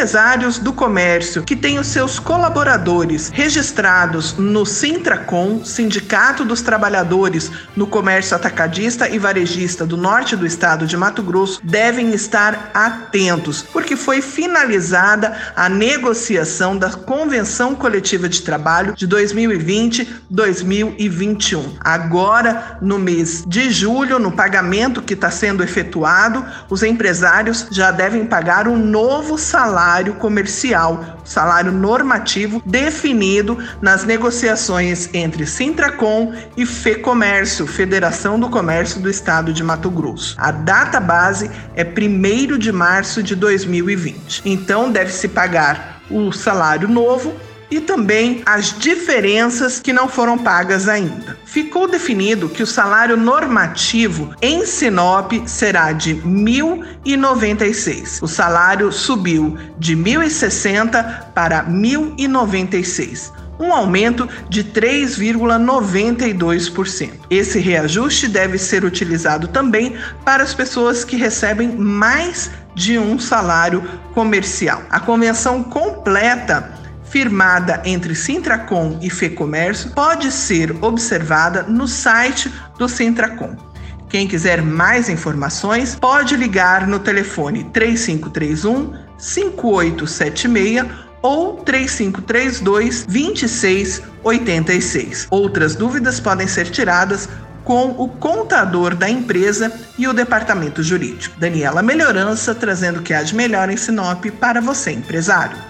Empresários do comércio que têm os seus colaboradores registrados no Sintracom, Sindicato dos Trabalhadores no Comércio Atacadista e Varejista do Norte do Estado de Mato Grosso, devem estar atentos, porque foi finalizada a negociação da Convenção Coletiva de Trabalho de 2020-2021. Agora, no mês de julho, no pagamento que está sendo efetuado, os empresários já devem pagar um novo salário comercial, salário normativo definido nas negociações entre Sintracom e FEComércio, Federação do Comércio do Estado de Mato Grosso. A data base é 1 de março de 2020. Então deve-se pagar o salário novo e também as diferenças que não foram pagas ainda. Ficou definido que o salário normativo em Sinop será de R$ 1.096. O salário subiu de R$ 1.060 para R$ 1.096 um aumento de 3,92%. Esse reajuste deve ser utilizado também para as pessoas que recebem mais de um salário comercial. A convenção completa firmada entre Sintracom e Fecomércio pode ser observada no site do Sintracom. Quem quiser mais informações pode ligar no telefone 3531 5876 ou 3532 2686. Outras dúvidas podem ser tiradas com o contador da empresa e o departamento jurídico. Daniela Melhorança trazendo o que há de melhor em Sinop para você, empresário.